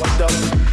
what the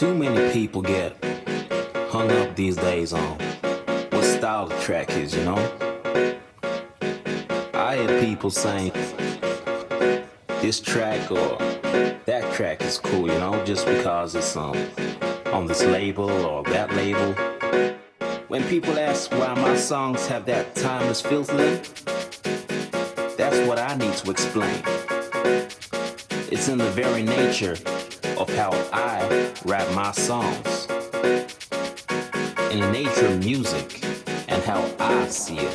Too many people get hung up these days on what style the track is, you know? I hear people saying this track or that track is cool, you know, just because it's um, on this label or that label. When people ask why my songs have that timeless feel to them, that's what I need to explain. It's in the very nature how I write my songs, in the nature of music and how I see it.